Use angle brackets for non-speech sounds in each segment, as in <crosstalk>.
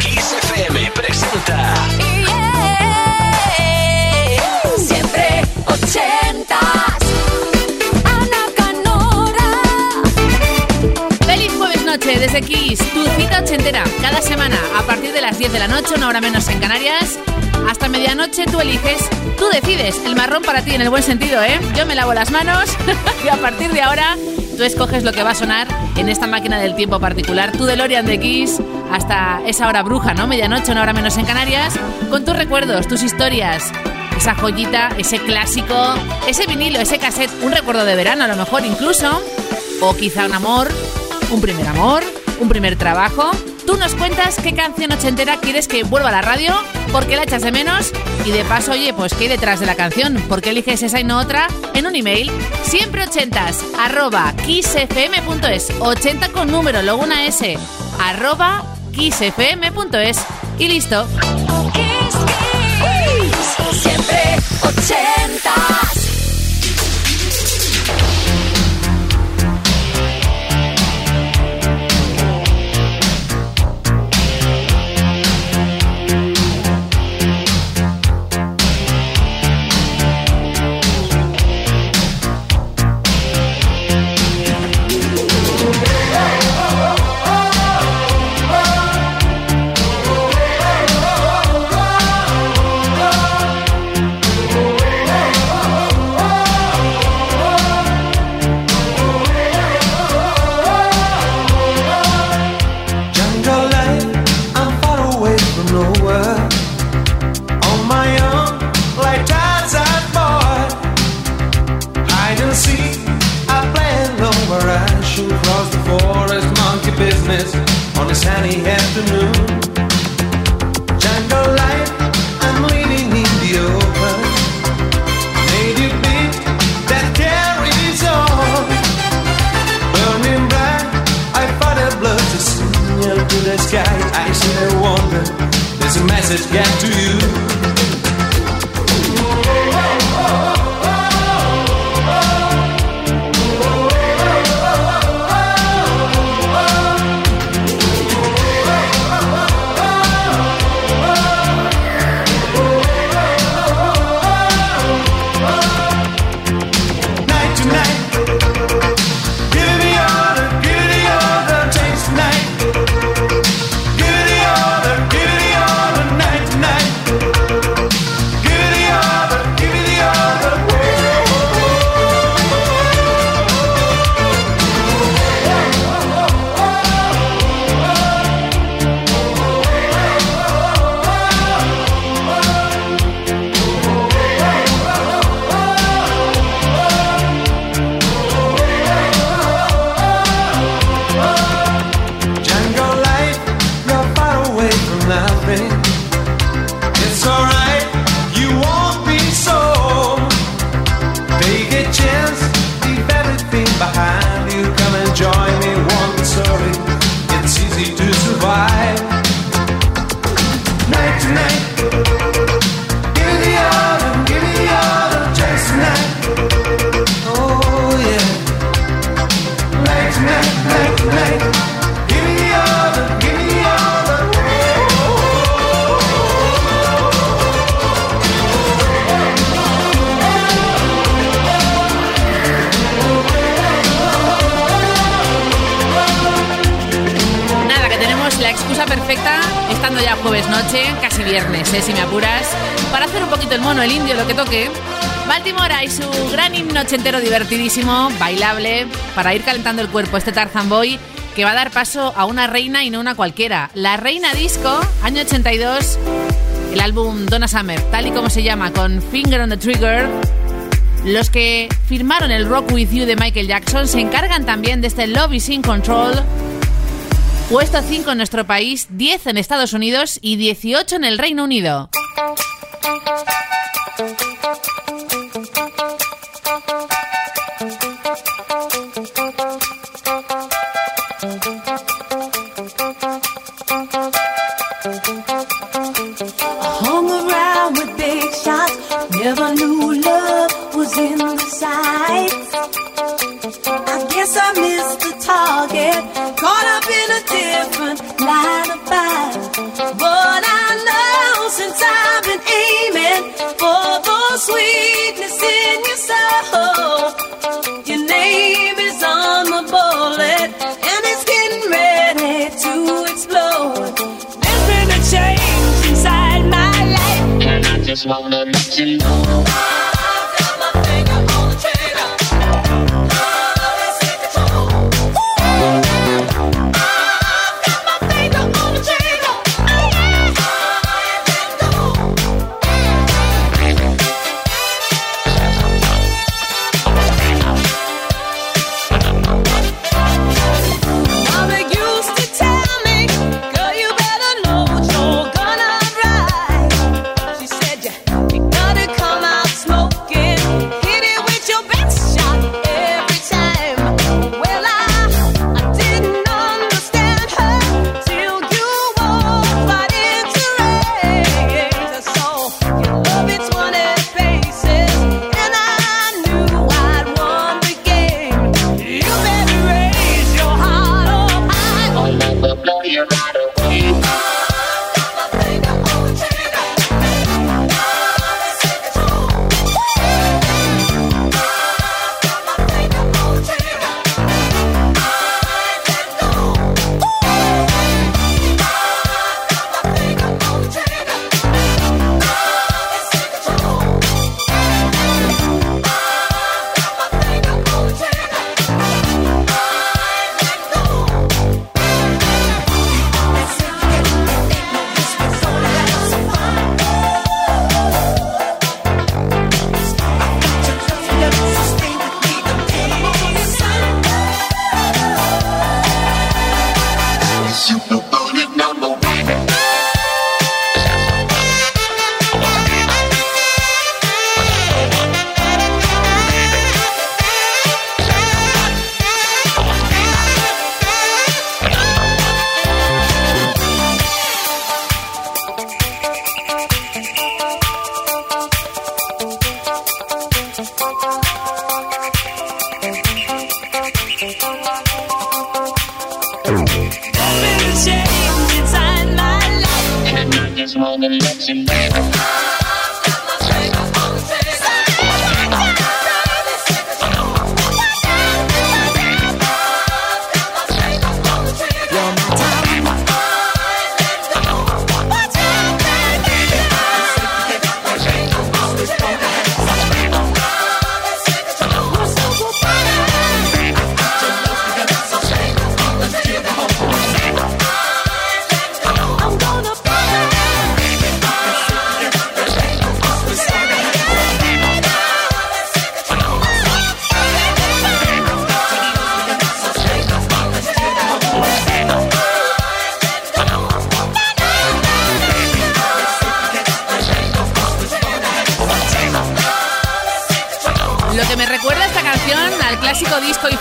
Kiss FM presenta. Siempre ochentas. Ana Canora. Feliz jueves noche desde Kiss, tu cita ochentera. Cada semana, a partir de las 10 de la noche, una hora menos en Canarias. Hasta medianoche tú eliges, tú decides. El marrón para ti en el buen sentido, ¿eh? Yo me lavo las manos <laughs> y a partir de ahora tú escoges lo que va a sonar en esta máquina del tiempo particular. Tu DeLorean de Kiss hasta esa hora bruja, ¿no? Medianoche, una hora menos en Canarias. Con tus recuerdos, tus historias, esa joyita, ese clásico, ese vinilo, ese cassette, un recuerdo de verano a lo mejor incluso, o quizá un amor, un primer amor, un primer trabajo. Tú nos cuentas qué canción ochentera quieres que vuelva a la radio, por qué la echas de menos y de paso, oye, pues qué hay detrás de la canción, por qué eliges esa y no otra en un email siempre ochentas arroba kissfm.es 80 con número, luego una S arroba kissfm.es y listo. Siempre 80 el indio, lo que toque. Baltimore y su gran himno ochentero divertidísimo, bailable, para ir calentando el cuerpo, este Tarzan Boy, que va a dar paso a una reina y no una cualquiera. La Reina Disco, año 82, el álbum Donna Summer, tal y como se llama, con Finger on the Trigger. Los que firmaron el Rock With You de Michael Jackson se encargan también de este Love is in Control, Puesto 5 en nuestro país, 10 en Estados Unidos y 18 en el Reino Unido. Never knew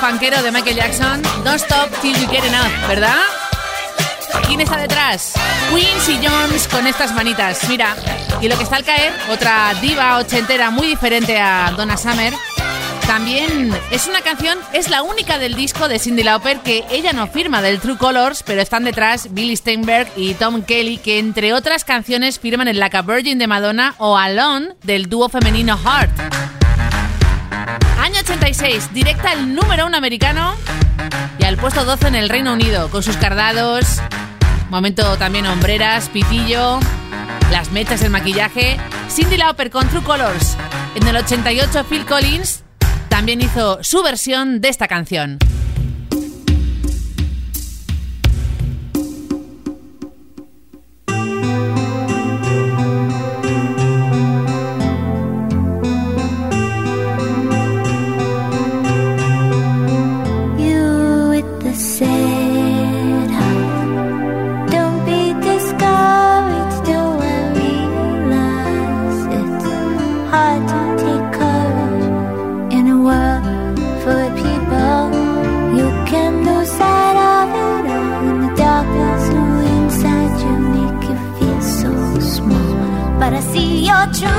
fanquero de Michael Jackson, Don't Stop Till You Get Enough, ¿verdad? ¿Quién está detrás? Queens y Jones con estas manitas. Mira, y lo que está al caer, otra diva ochentera muy diferente a Donna Summer. También es una canción, es la única del disco de Cindy Lauper que ella no firma del True Colors, pero están detrás Billy Steinberg y Tom Kelly, que entre otras canciones firman el Like a Virgin de Madonna o Alone del dúo femenino Heart. Año 86, directa al número uno americano y al puesto 12 en el Reino Unido, con sus cardados, momento también hombreras, pitillo, las mechas, el maquillaje. Cindy Lauper con True Colors. En el 88, Phil Collins también hizo su versión de esta canción. 멈춰.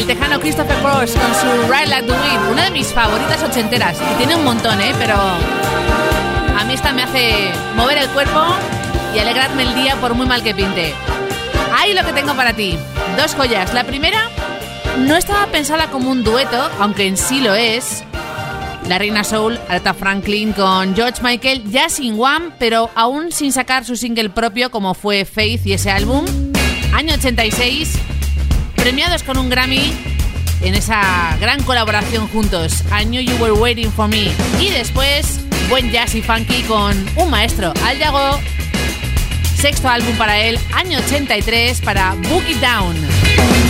El tejano Christopher Cross con su Ride Like the Wind, una de mis favoritas ochenteras. Y tiene un montón, ¿eh? Pero a mí esta me hace mover el cuerpo y alegrarme el día por muy mal que pinte. Ahí lo que tengo para ti. Dos joyas. La primera no estaba pensada como un dueto, aunque en sí lo es. La reina soul, Aretha Franklin con George Michael, ya sin One, pero aún sin sacar su single propio como fue Faith y ese álbum. Año 86, premiados con un Grammy en esa gran colaboración juntos. I Knew You Were Waiting For Me. Y después, buen jazz y funky con un maestro, Al. Sexto álbum para él, año 83, para Book It Down.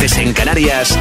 En Canarias,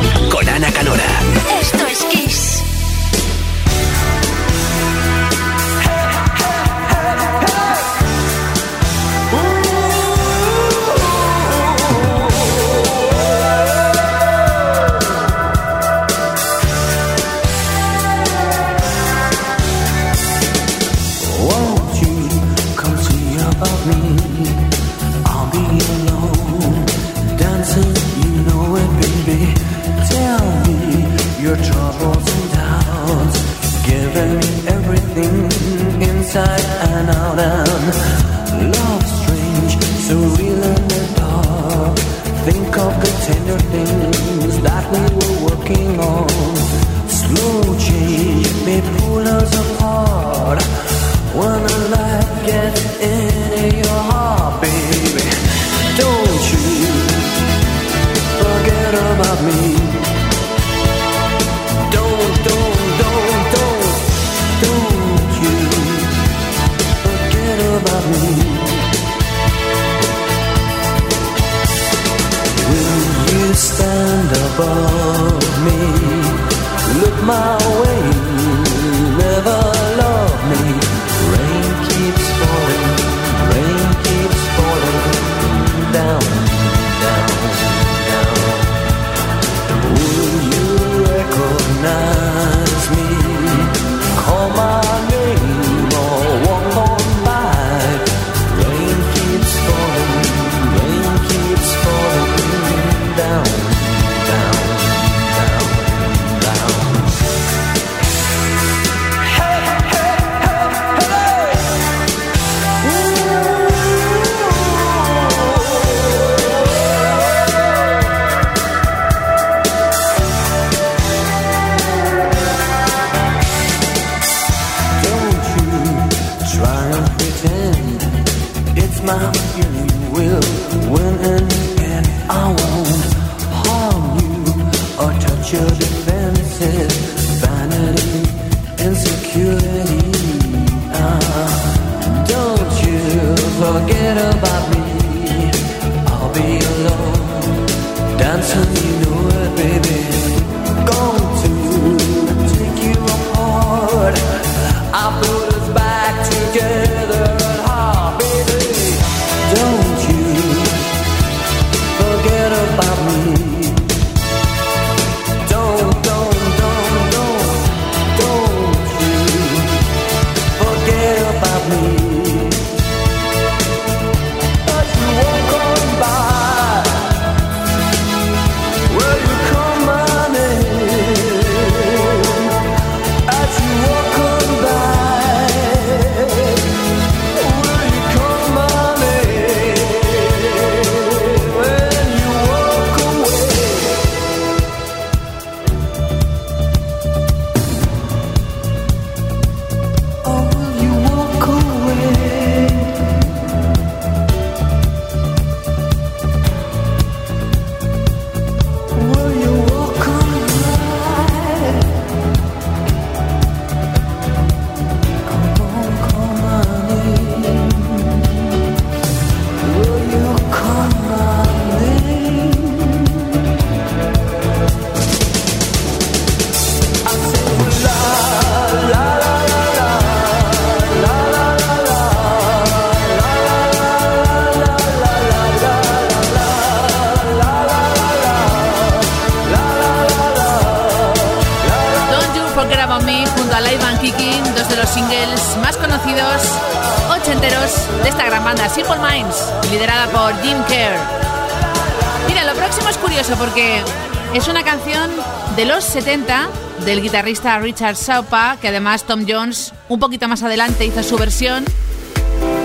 70 del guitarrista Richard Saupa, que además Tom Jones un poquito más adelante hizo su versión.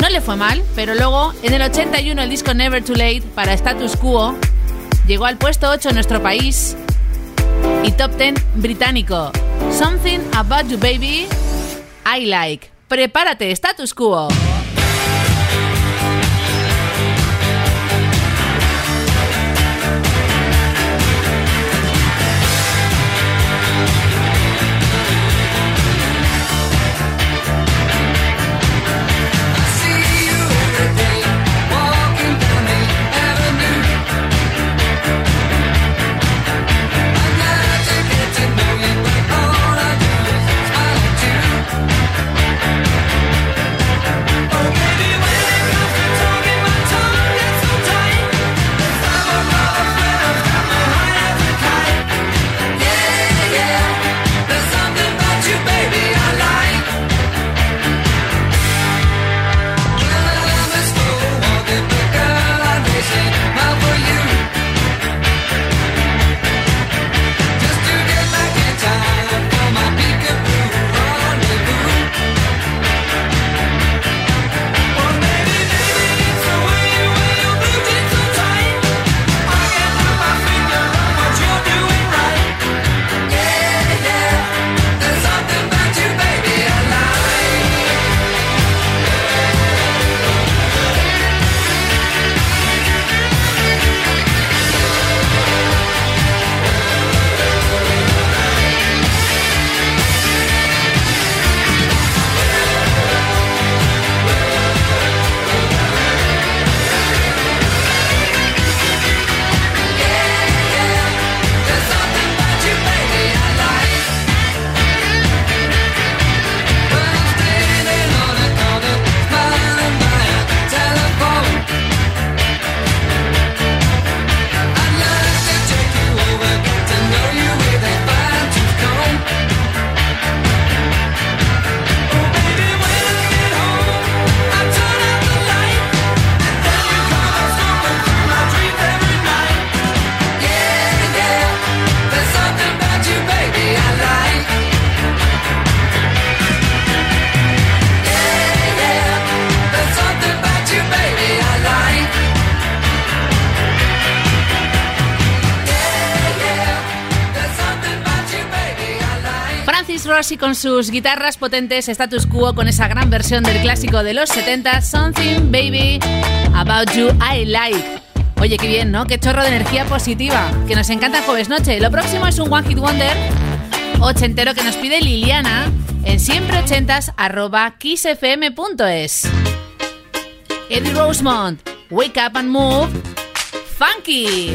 No le fue mal, pero luego en el 81 el disco Never Too Late para Status Quo llegó al puesto 8 en nuestro país y top 10 británico. Something About You Baby, I Like. Prepárate, Status Quo. Rossi con sus guitarras potentes, status quo con esa gran versión del clásico de los 70, Something Baby About You I Like. Oye, qué bien, ¿no? Qué chorro de energía positiva, que nos encanta jueves noche. Lo próximo es un One Hit Wonder ochentero que nos pide Liliana en siempreochentas arroba kissfm.es. Eddie Rosemont, Wake Up and Move, Funky.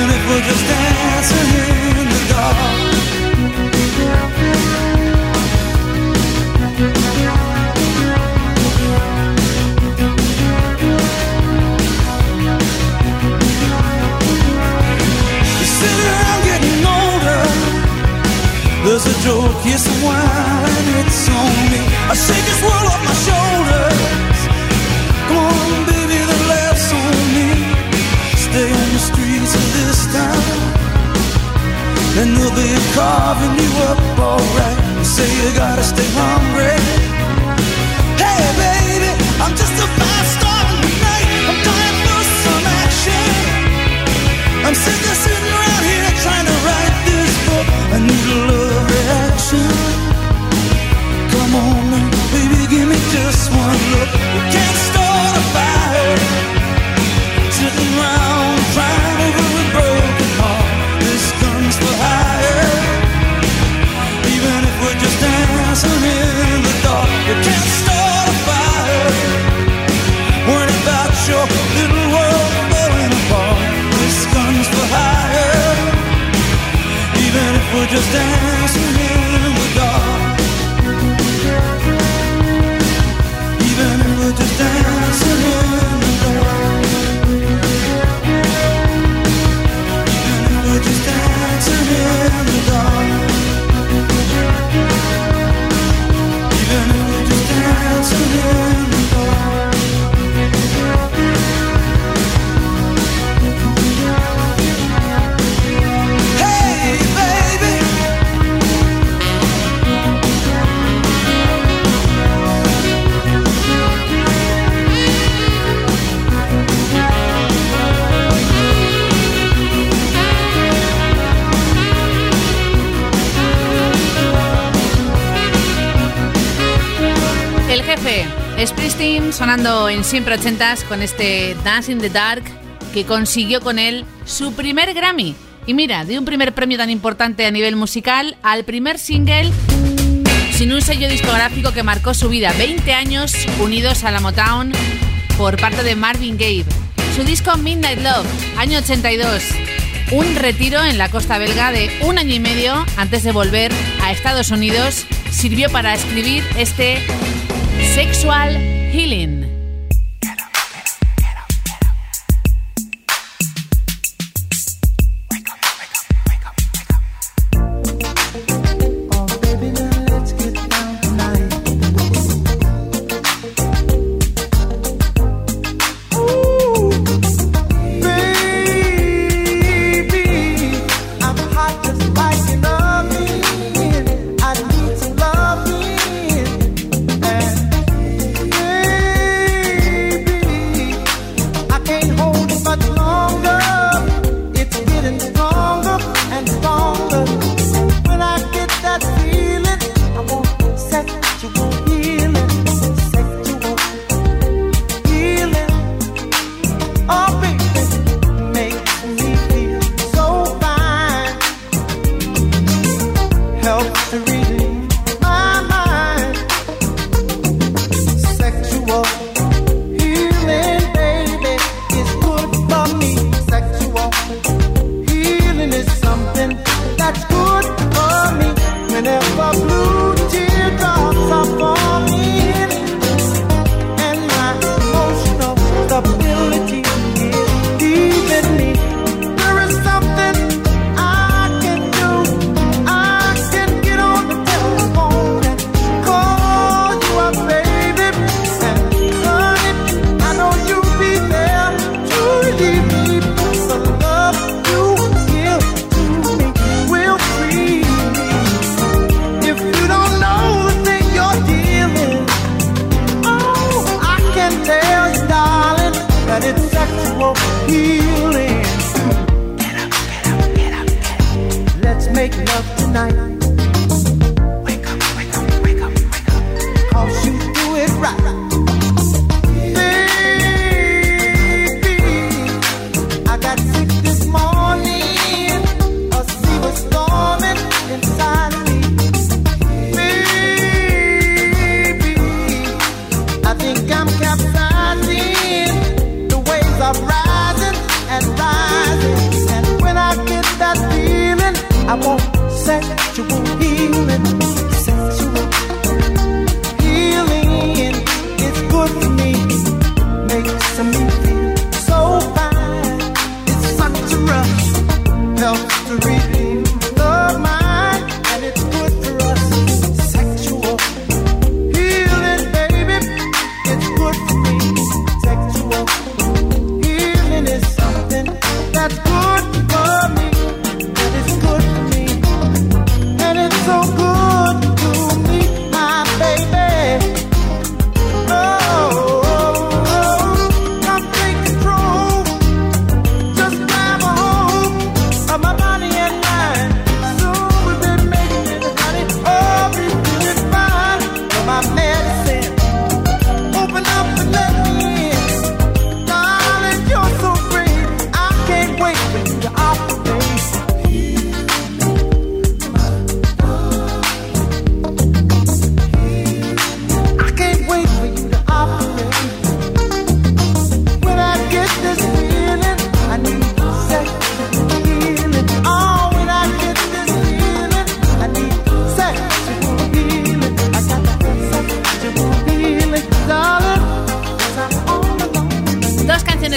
Even if we're just dancing in the dark. Getting older. There's a joke, yes, a wine, it's on me. I shake this world off my shoulders. And they'll be carving you up alright. You say you gotta stay hungry. Hey, baby, I'm just a fast star tonight. I'm dying for some action. I'm sick of sitting around here trying to write this book. I need a love reaction. Come on, baby, give me just one look. Just dancing sonando en siempre ochentas con este Dance in the Dark que consiguió con él su primer Grammy. Y mira, de un primer premio tan importante a nivel musical al primer single sin un sello discográfico que marcó su vida, 20 años unidos a la Motown por parte de Marvin Gaye. Su disco Midnight Love, año 82. Un retiro en la costa belga de un año y medio antes de volver a Estados Unidos sirvió para escribir este Sexual Healing.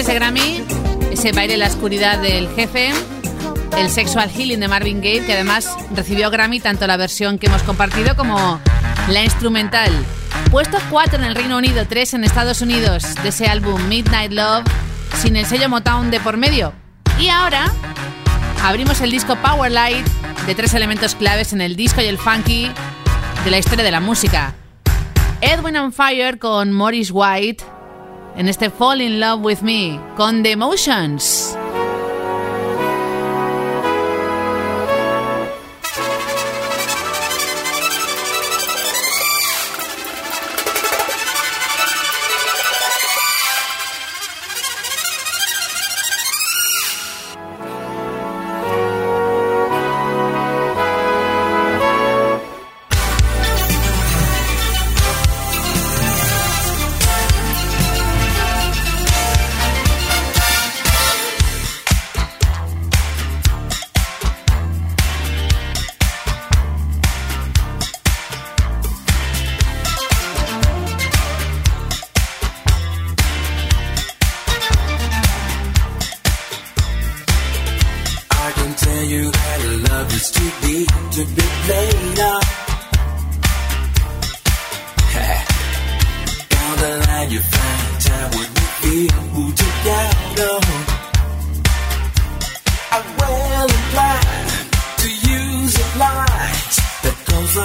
ese Grammy, ese baile en la oscuridad del jefe, el Sexual Healing de Marvin Gaye, que además recibió Grammy tanto la versión que hemos compartido como la instrumental. Puesto 4 en el Reino Unido, 3 en Estados Unidos de ese álbum Midnight Love, sin el sello Motown de por medio. Y ahora abrimos el disco Power Light de tres elementos claves en el disco y el funky de la historia de la música. Edwin on Fire con Morris White en este Fall in Love with Me con The Emotions.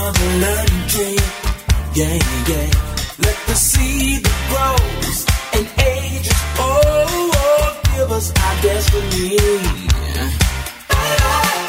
on the learning tree. Yeah, yeah. Let the seed that grows and ages old give us our destiny. Yeah.